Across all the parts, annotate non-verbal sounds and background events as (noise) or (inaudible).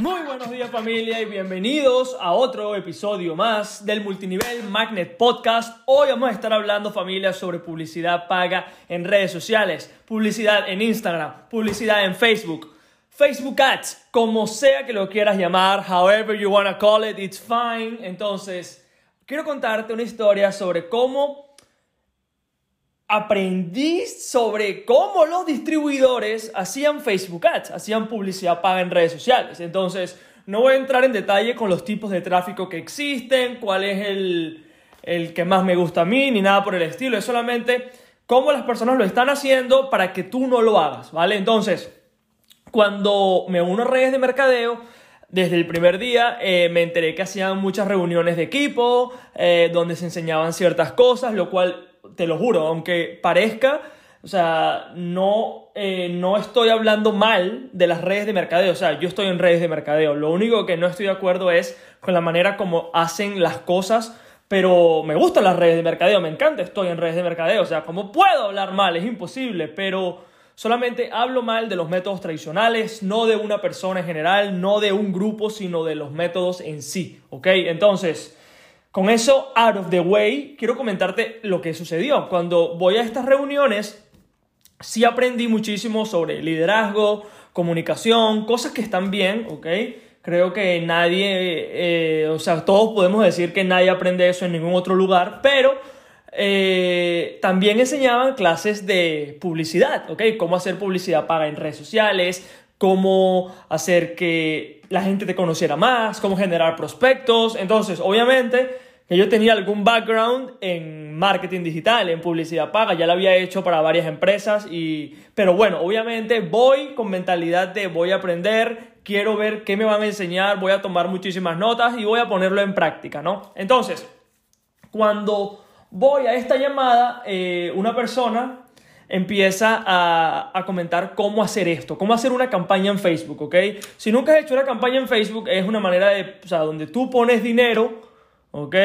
Muy buenos días familia y bienvenidos a otro episodio más del Multinivel Magnet Podcast. Hoy vamos a estar hablando familia sobre publicidad paga en redes sociales, publicidad en Instagram, publicidad en Facebook, Facebook Ads, como sea que lo quieras llamar, however you wanna call it, it's fine. Entonces, quiero contarte una historia sobre cómo aprendí sobre cómo los distribuidores hacían Facebook Ads, hacían publicidad paga en redes sociales. Entonces, no voy a entrar en detalle con los tipos de tráfico que existen, cuál es el, el que más me gusta a mí, ni nada por el estilo. Es solamente cómo las personas lo están haciendo para que tú no lo hagas, ¿vale? Entonces, cuando me uno a redes de mercadeo, desde el primer día eh, me enteré que hacían muchas reuniones de equipo, eh, donde se enseñaban ciertas cosas, lo cual te lo juro, aunque parezca, o sea, no, eh, no estoy hablando mal de las redes de mercadeo, o sea, yo estoy en redes de mercadeo, lo único que no estoy de acuerdo es con la manera como hacen las cosas, pero me gustan las redes de mercadeo, me encanta, estoy en redes de mercadeo, o sea, ¿cómo puedo hablar mal? Es imposible, pero solamente hablo mal de los métodos tradicionales, no de una persona en general, no de un grupo, sino de los métodos en sí, ¿ok? Entonces... Con eso out of the way, quiero comentarte lo que sucedió. Cuando voy a estas reuniones, sí aprendí muchísimo sobre liderazgo, comunicación, cosas que están bien, ¿ok? Creo que nadie, eh, o sea, todos podemos decir que nadie aprende eso en ningún otro lugar, pero eh, también enseñaban clases de publicidad, ¿ok? Cómo hacer publicidad paga en redes sociales, cómo hacer que la gente te conociera más, cómo generar prospectos. Entonces, obviamente, que yo tenía algún background en marketing digital, en publicidad paga, ya lo había hecho para varias empresas y pero bueno, obviamente voy con mentalidad de voy a aprender, quiero ver qué me van a enseñar, voy a tomar muchísimas notas y voy a ponerlo en práctica, ¿no? Entonces, cuando voy a esta llamada, eh, una persona empieza a, comentar cómo hacer esto, cómo hacer una campaña en Facebook, ¿ok? Si nunca has hecho una campaña en Facebook, es una manera de, o sea, donde tú pones dinero, ¿ok?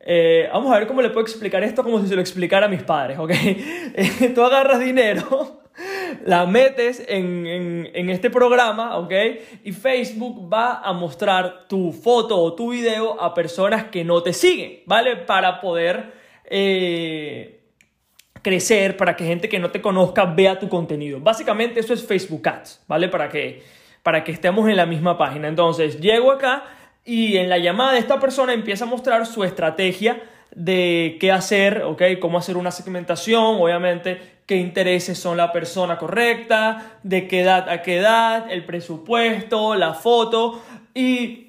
Eh, vamos a ver cómo le puedo explicar esto como si se lo explicara a mis padres, ¿ok? (laughs) tú agarras dinero, (laughs) la metes en, en, este programa, ¿ok? Y Facebook va a mostrar tu foto o tu video a personas que no te siguen, ¿vale? Para poder... Eh, crecer, para que gente que no te conozca vea tu contenido. Básicamente eso es Facebook Ads, ¿vale? Para que, para que estemos en la misma página. Entonces, llego acá y en la llamada esta persona empieza a mostrar su estrategia de qué hacer, ¿ok? Cómo hacer una segmentación, obviamente, qué intereses son la persona correcta, de qué edad a qué edad, el presupuesto, la foto y...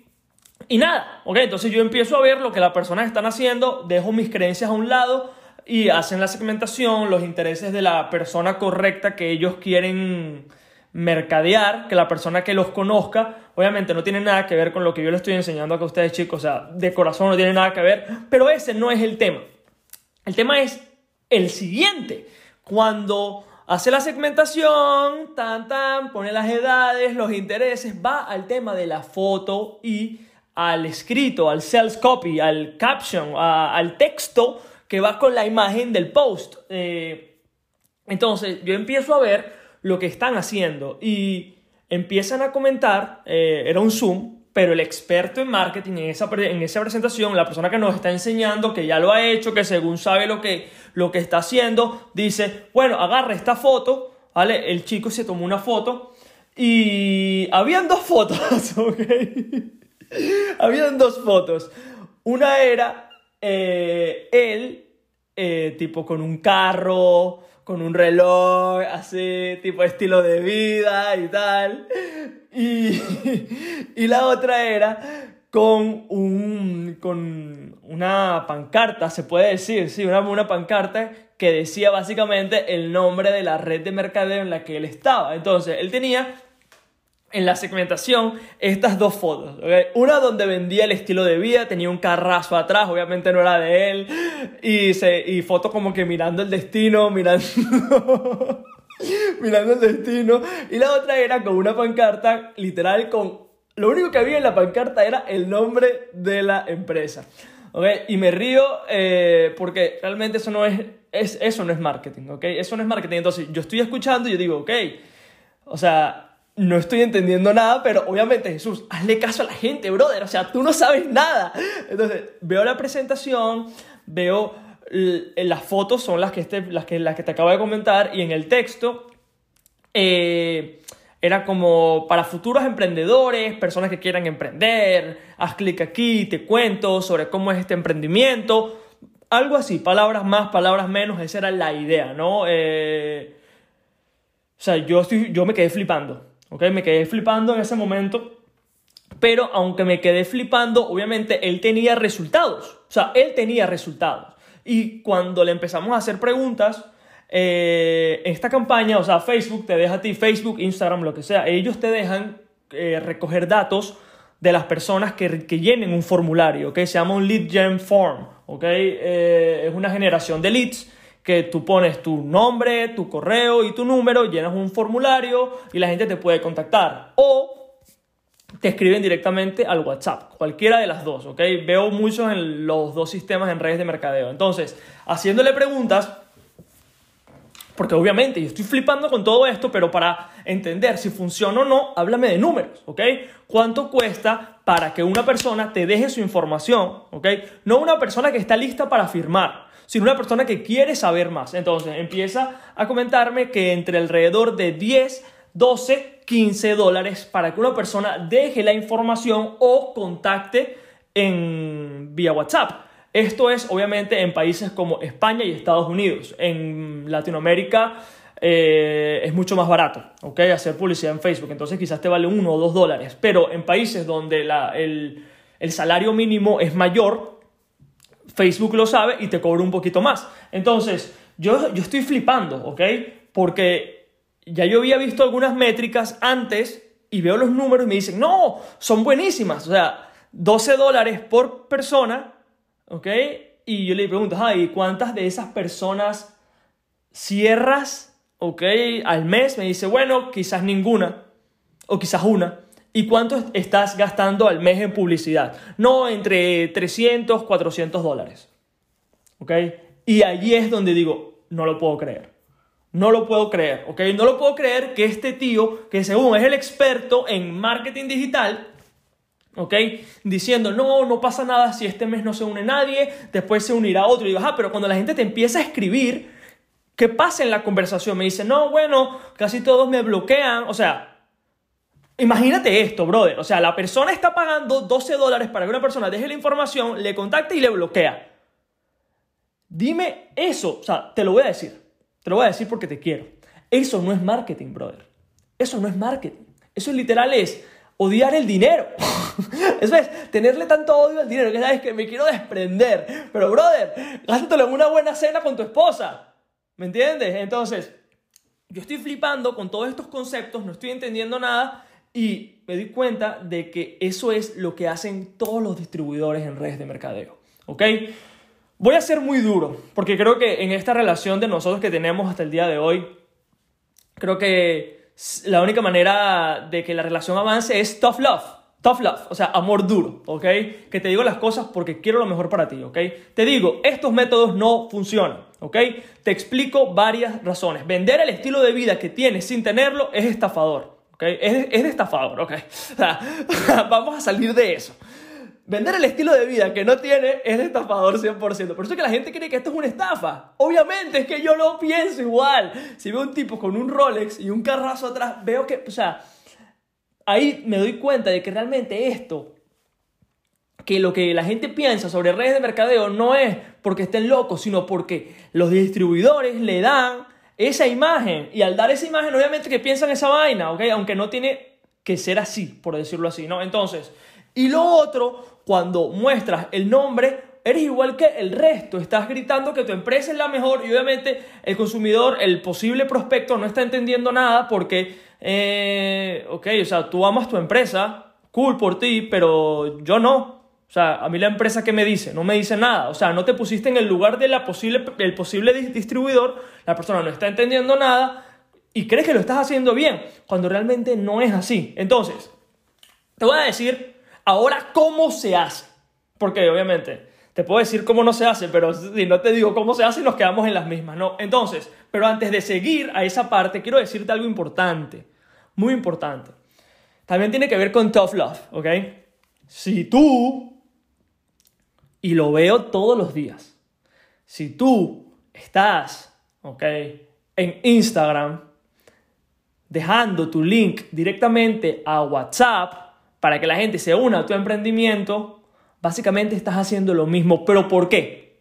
Y nada, ¿ok? Entonces yo empiezo a ver lo que las personas están haciendo, dejo mis creencias a un lado y hacen la segmentación, los intereses de la persona correcta que ellos quieren mercadear, que la persona que los conozca, obviamente no tiene nada que ver con lo que yo les estoy enseñando a ustedes chicos, o sea, de corazón no tiene nada que ver, pero ese no es el tema. El tema es el siguiente, cuando hace la segmentación, tan tan, pone las edades, los intereses, va al tema de la foto y al escrito, al sales copy, al caption, al texto que va con la imagen del post. Eh, entonces yo empiezo a ver lo que están haciendo y empiezan a comentar, eh, era un Zoom, pero el experto en marketing en esa, en esa presentación, la persona que nos está enseñando, que ya lo ha hecho, que según sabe lo que, lo que está haciendo, dice, bueno, agarra esta foto, ¿vale? El chico se tomó una foto y habían dos fotos, (laughs) ¿ok? habían dos fotos. Una era eh, él, eh, tipo con un carro, con un reloj, así, tipo estilo de vida y tal. Y, (laughs) y la otra era con, un, con una pancarta, se puede decir, sí, una, una pancarta que decía básicamente el nombre de la red de mercadeo en la que él estaba. Entonces, él tenía en la segmentación estas dos fotos. Una donde vendía el estilo de vida, tenía un carrazo atrás, obviamente no era de él, y, se, y foto como que mirando el destino, mirando, (laughs) mirando el destino. Y la otra era con una pancarta, literal, con... Lo único que había en la pancarta era el nombre de la empresa. ¿Okay? Y me río eh, porque realmente eso no es, es, eso no es marketing, ¿ok? Eso no es marketing. Entonces yo estoy escuchando y yo digo, ok, o sea, no estoy entendiendo nada, pero obviamente Jesús, hazle caso a la gente, brother, o sea, tú no sabes nada. Entonces veo la presentación, veo las fotos son las que, este, las, que, las que te acabo de comentar y en el texto eh, era como para futuros emprendedores, personas que quieran emprender, haz clic aquí, te cuento sobre cómo es este emprendimiento, algo así, palabras más, palabras menos, esa era la idea, ¿no? Eh, o sea, yo, estoy, yo me quedé flipando, ¿ok? Me quedé flipando en ese momento, pero aunque me quedé flipando, obviamente él tenía resultados, o sea, él tenía resultados. Y cuando le empezamos a hacer preguntas, eh, esta campaña, o sea, Facebook te deja a ti, Facebook, Instagram, lo que sea, ellos te dejan eh, recoger datos de las personas que, que, llenen un formulario, que se llama un lead gen form, ¿ok? Eh, es una generación de leads que tú pones tu nombre, tu correo y tu número, llenas un formulario y la gente te puede contactar. O te escriben directamente al WhatsApp, cualquiera de las dos, ¿ok? Veo muchos en los dos sistemas en redes de mercadeo. Entonces, haciéndole preguntas, porque obviamente yo estoy flipando con todo esto, pero para entender si funciona o no, háblame de números, ¿ok? ¿Cuánto cuesta para que una persona te deje su información, ¿ok? No una persona que está lista para firmar, sino una persona que quiere saber más. Entonces, empieza a comentarme que entre alrededor de 10, 12, 15 dólares para que una persona deje la información o contacte en, vía WhatsApp. Esto es obviamente en países como España y Estados Unidos. En Latinoamérica eh, es mucho más barato, ¿ok? Hacer publicidad en Facebook. Entonces quizás te vale uno o dos dólares. Pero en países donde el, el salario mínimo es mayor, Facebook lo sabe y te cobra un poquito más. Entonces, yo, yo estoy flipando, ¿ok? Porque ya yo había visto algunas métricas antes y veo los números y me dicen, no, son buenísimas. O sea, 12 dólares por persona, ¿ok? Y yo le pregunto, ¿y cuántas de esas personas cierras, ¿ok? Al mes. Me dice, bueno, quizás ninguna o quizás una. ¿Y cuánto estás gastando al mes en publicidad? No, entre 300, 400 dólares. ¿Ok? Y allí es donde digo, no lo puedo creer. No lo puedo creer, ¿ok? No lo puedo creer que este tío, que según es el experto en marketing digital, ¿ok? Diciendo, no, no pasa nada si este mes no se une nadie, después se unirá otro. Y digo, ah, pero cuando la gente te empieza a escribir, ¿qué pasa en la conversación? Me dice, no, bueno, casi todos me bloquean. O sea, imagínate esto, brother. O sea, la persona está pagando 12 dólares para que una persona deje la información, le contacte y le bloquea. Dime eso, o sea, te lo voy a decir. Te lo voy a decir porque te quiero. Eso no es marketing, brother. Eso no es marketing. Eso literal es odiar el dinero. Eso (laughs) es tenerle tanto odio al dinero que sabes que me quiero desprender. Pero, brother, gástatelo en una buena cena con tu esposa. ¿Me entiendes? Entonces, yo estoy flipando con todos estos conceptos, no estoy entendiendo nada y me doy cuenta de que eso es lo que hacen todos los distribuidores en redes de mercadeo. ¿Ok? Voy a ser muy duro, porque creo que en esta relación de nosotros que tenemos hasta el día de hoy, creo que la única manera de que la relación avance es tough love. Tough love, o sea, amor duro, ¿ok? Que te digo las cosas porque quiero lo mejor para ti, ¿ok? Te digo, estos métodos no funcionan, ¿ok? Te explico varias razones. Vender el estilo de vida que tienes sin tenerlo es estafador, ¿ok? Es, es de estafador, ¿ok? (laughs) (laughs) Vamos a salir de eso. Vender el estilo de vida que no tiene es de estafador 100%. Por eso es que la gente cree que esto es una estafa. Obviamente es que yo lo pienso igual. Si veo un tipo con un Rolex y un carrazo atrás, veo que, o sea, ahí me doy cuenta de que realmente esto, que lo que la gente piensa sobre redes de mercadeo no es porque estén locos, sino porque los distribuidores le dan esa imagen. Y al dar esa imagen, obviamente que piensan esa vaina, ¿ok? Aunque no tiene que ser así, por decirlo así, ¿no? Entonces, y lo otro cuando muestras el nombre, eres igual que el resto. Estás gritando que tu empresa es la mejor y obviamente el consumidor, el posible prospecto no está entendiendo nada porque, eh, ok, o sea, tú amas tu empresa, cool por ti, pero yo no. O sea, a mí la empresa que me dice, no me dice nada. O sea, no te pusiste en el lugar del posible, el posible distribuidor, la persona no está entendiendo nada y crees que lo estás haciendo bien, cuando realmente no es así. Entonces, te voy a decir ahora cómo se hace. Porque obviamente te puedo decir cómo no se hace, pero si no te digo cómo se hace, nos quedamos en las mismas, ¿no? Entonces, pero antes de seguir a esa parte, quiero decirte algo importante, muy importante. También tiene que ver con tough love, ¿ok? Si tú, y lo veo todos los días, si tú estás, ¿ok? En Instagram, dejando tu link directamente a WhatsApp para que la gente se una a tu emprendimiento, básicamente estás haciendo lo mismo. ¿Pero por qué?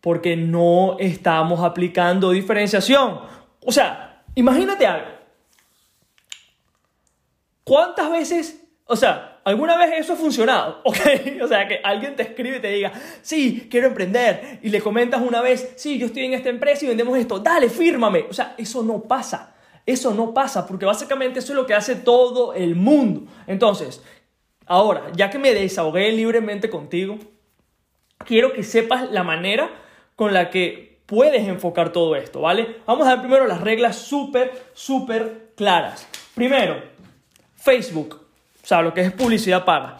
Porque no estamos aplicando diferenciación. O sea, imagínate algo. ¿Cuántas veces, o sea, alguna vez eso ha funcionado? (laughs) ¿Ok? O sea, que alguien te escribe y te diga, sí, quiero emprender. Y le comentas una vez, sí, yo estoy en esta empresa y vendemos esto. Dale, fírmame. O sea, eso no pasa. Eso no pasa porque básicamente eso es lo que hace todo el mundo. Entonces, ahora, ya que me desahogué libremente contigo, quiero que sepas la manera con la que puedes enfocar todo esto, ¿vale? Vamos a ver primero las reglas súper, súper claras. Primero, Facebook, o sea, lo que es publicidad paga.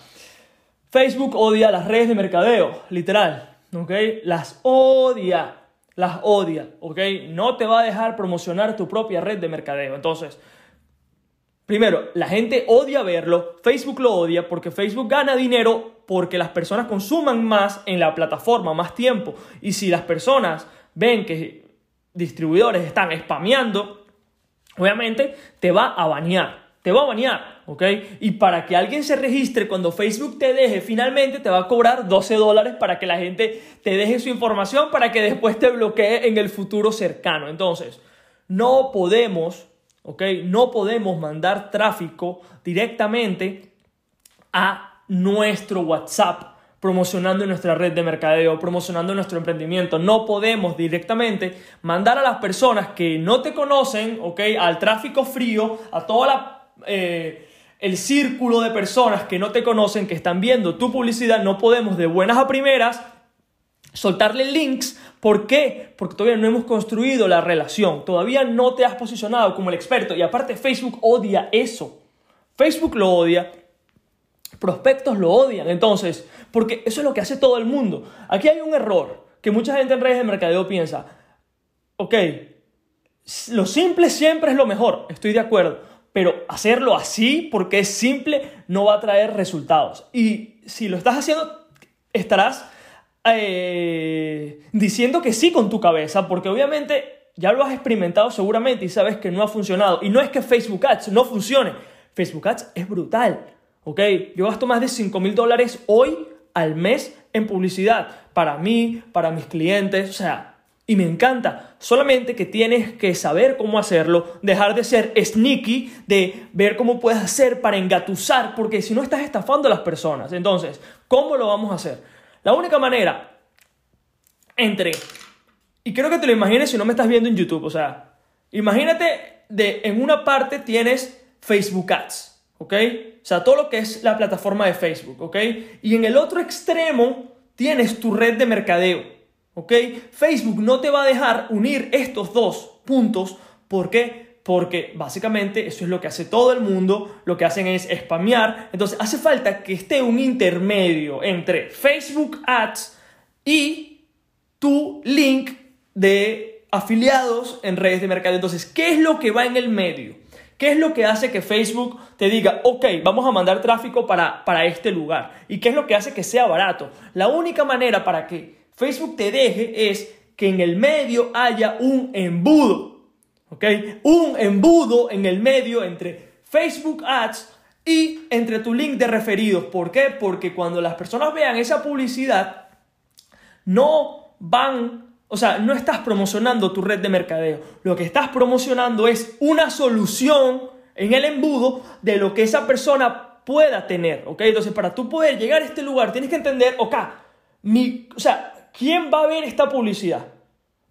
Facebook odia las redes de mercadeo, literal, ¿ok? Las odia las odia, ¿ok? No te va a dejar promocionar tu propia red de mercadeo. Entonces, primero, la gente odia verlo, Facebook lo odia porque Facebook gana dinero porque las personas consuman más en la plataforma, más tiempo. Y si las personas ven que distribuidores están spameando, obviamente te va a bañar te va a bañar, ¿ok? Y para que alguien se registre cuando Facebook te deje, finalmente te va a cobrar 12 dólares para que la gente te deje su información para que después te bloquee en el futuro cercano. Entonces, no podemos, ¿ok? No podemos mandar tráfico directamente a nuestro WhatsApp promocionando nuestra red de mercadeo, promocionando nuestro emprendimiento. No podemos directamente mandar a las personas que no te conocen, ¿ok? Al tráfico frío, a toda la eh, el círculo de personas que no te conocen, que están viendo tu publicidad, no podemos de buenas a primeras soltarle links. ¿Por qué? Porque todavía no hemos construido la relación, todavía no te has posicionado como el experto y aparte Facebook odia eso. Facebook lo odia, prospectos lo odian, entonces, porque eso es lo que hace todo el mundo. Aquí hay un error que mucha gente en redes de mercadeo piensa, ok, lo simple siempre es lo mejor, estoy de acuerdo, pero hacerlo así, porque es simple, no va a traer resultados. Y si lo estás haciendo, estarás eh, diciendo que sí con tu cabeza, porque obviamente ya lo has experimentado seguramente y sabes que no ha funcionado. Y no es que Facebook Ads no funcione. Facebook Ads es brutal, ¿ok? Yo gasto más de 5 mil dólares hoy al mes en publicidad para mí, para mis clientes, o sea, y me encanta. Solamente que tienes que saber cómo hacerlo, dejar de ser sneaky, de ver cómo puedes hacer para engatusar, porque si no estás estafando a las personas. Entonces, ¿cómo lo vamos a hacer? La única manera entre, y creo que te lo imagines si no me estás viendo en YouTube, o sea, imagínate de en una parte tienes Facebook Ads, ¿ok? O sea, todo lo que es la plataforma de Facebook, ¿ok? Y en el otro extremo tienes tu red de mercadeo. ¿Ok? Facebook no te va a dejar unir estos dos puntos. ¿Por qué? Porque básicamente eso es lo que hace todo el mundo, lo que hacen es spamear. Entonces hace falta que esté un intermedio entre Facebook Ads y tu link de afiliados en redes de mercado. Entonces, ¿qué es lo que va en el medio? ¿Qué es lo que hace que Facebook te diga, ok, vamos a mandar tráfico para, para este lugar? ¿Y qué es lo que hace que sea barato? La única manera para que Facebook te deje es que en el medio haya un embudo. ¿Ok? Un embudo en el medio entre Facebook Ads y entre tu link de referidos. ¿Por qué? Porque cuando las personas vean esa publicidad, no van, o sea, no estás promocionando tu red de mercadeo. Lo que estás promocionando es una solución en el embudo de lo que esa persona pueda tener. ¿Ok? Entonces, para tú poder llegar a este lugar, tienes que entender, ok, mi, o sea, ¿quién va a ver esta publicidad?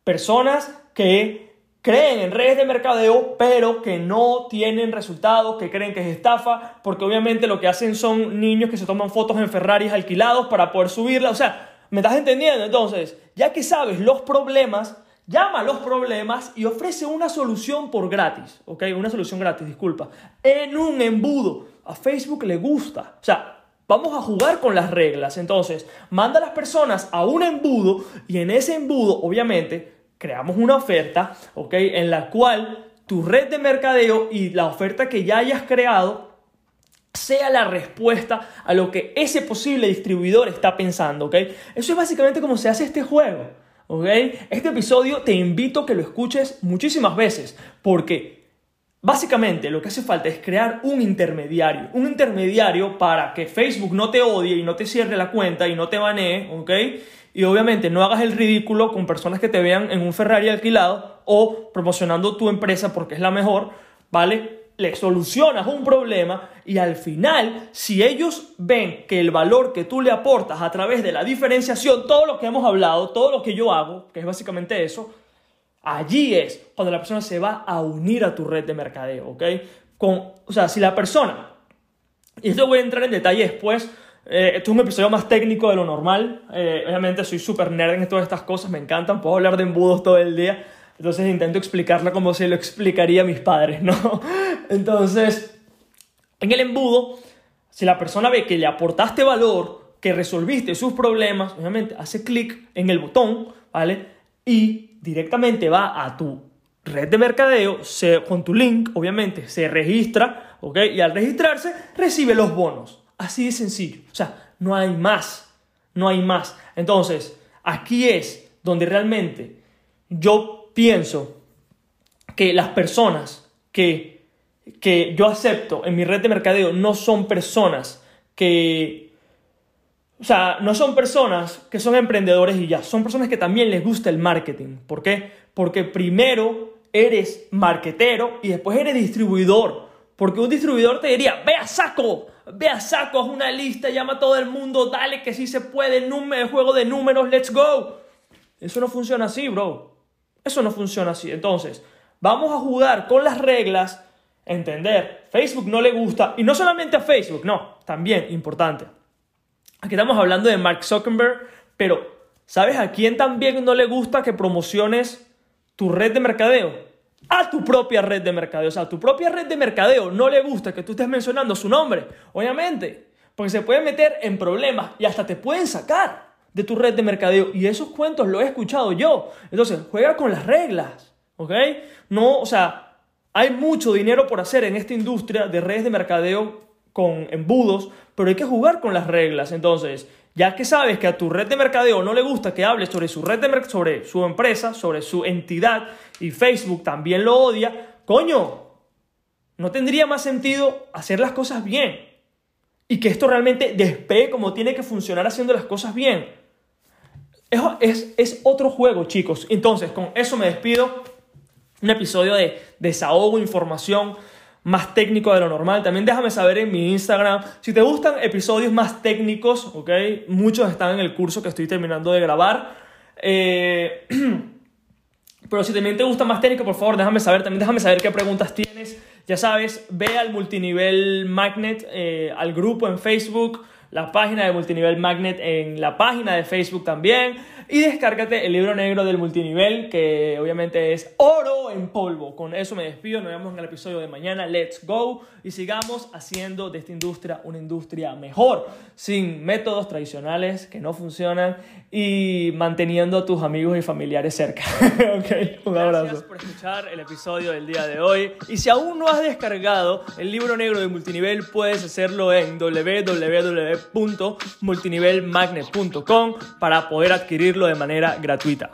Personas que creen en redes de mercadeo, pero que no tienen resultados, que creen que es estafa, porque obviamente lo que hacen son niños que se toman fotos en Ferraris alquilados para poder subirla. O sea, ¿me estás entendiendo? Entonces, ya que sabes los problemas, llama a los problemas y ofrece una solución por gratis, ¿ok? Una solución gratis, disculpa, en un embudo. A Facebook le gusta. O sea, vamos a jugar con las reglas. Entonces, manda a las personas a un embudo y en ese embudo, obviamente, creamos una oferta. En la cual tu red de mercadeo y la oferta que ya hayas creado sea la respuesta a lo que ese posible distribuidor está pensando, ¿ok? Eso es básicamente como se hace este juego. ¿ok? Este episodio te invito a que lo escuches muchísimas veces, porque básicamente lo que hace falta es crear un intermediario, un intermediario para que Facebook no te odie y no te cierre la cuenta y no te banee, ¿ok? Y obviamente no hagas el ridículo con personas que te vean en un Ferrari alquilado o promocionando tu empresa porque es la mejor, ¿vale? le solucionas un problema y al final, si ellos ven que el valor que tú le aportas a través de la diferenciación, todo lo que hemos hablado, todo lo que yo hago, que es básicamente eso, allí es cuando la persona se va a unir a tu red de mercadeo, ¿ok? Con, o sea, si la persona, y esto voy a entrar en detalle después, eh, esto es un episodio más técnico de lo normal, eh, obviamente soy súper nerd en todas estas cosas, me encantan, puedo hablar de embudos todo el día, entonces intento explicarla como se lo explicaría a mis padres, (laughs) ¿no? Entonces, en el embudo, si la persona ve que le aportaste valor, que resolviste sus problemas, obviamente hace clic en el botón, ¿vale? Y directamente va a tu red de mercadeo, con tu link, obviamente, se registra, ¿ok? Y al registrarse, recibe los bonos. Así de sencillo. O sea, no hay más. No hay más. Entonces, aquí es donde realmente yo pienso que las personas que, que yo acepto en mi red de mercadeo no son personas que... O sea, no son personas que son emprendedores y ya, son personas que también les gusta el marketing. ¿Por qué? Porque primero eres marketero y después eres distribuidor. Porque un distribuidor te diría, ve a saco, ve a saco, haz una lista, llama a todo el mundo, dale que sí se puede, número, juego de números, let's go. Eso no funciona así, bro. Eso no funciona así. Entonces, vamos a jugar con las reglas, entender, Facebook no le gusta, y no solamente a Facebook, no, también importante. Aquí estamos hablando de Mark Zuckerberg, pero ¿sabes a quién también no le gusta que promociones tu red de mercadeo? A tu propia red de mercadeo. O sea, a tu propia red de mercadeo no le gusta que tú estés mencionando su nombre, obviamente, porque se puede meter en problemas y hasta te pueden sacar de tu red de mercadeo. Y esos cuentos los he escuchado yo. Entonces, juega con las reglas, ¿ok? No, o sea, hay mucho dinero por hacer en esta industria de redes de mercadeo con embudos, pero hay que jugar con las reglas. Entonces, ya que sabes que a tu red de mercadeo no le gusta que hables sobre su red de sobre su empresa, sobre su entidad y Facebook también lo odia, coño, no tendría más sentido hacer las cosas bien y que esto realmente despegue como tiene que funcionar haciendo las cosas bien. Es, es, otro juego, chicos. Entonces, con eso me despido. Un episodio de desahogo, información más técnico de lo normal. También déjame saber en mi Instagram si te gustan episodios más técnicos, ¿ok? Muchos están en el curso que estoy terminando de grabar. Eh, (clears throat) pero si también te gusta más técnico, por favor, déjame saber. También déjame saber qué preguntas tienes. Ya sabes, ve al multinivel magnet, eh, al grupo en Facebook la página de Multinivel Magnet en la página de Facebook también. Y descárgate el libro negro del multinivel, que obviamente es oro en polvo. Con eso me despido, nos vemos en el episodio de mañana. Let's go y sigamos haciendo de esta industria una industria mejor, sin métodos tradicionales que no funcionan y manteniendo a tus amigos y familiares cerca. (laughs) ok, un abrazo. Gracias por escuchar el episodio del día de hoy. Y si aún no has descargado el libro negro de multinivel, puedes hacerlo en www.multinivelmagnet.com para poder adquirirlo de manera gratuita.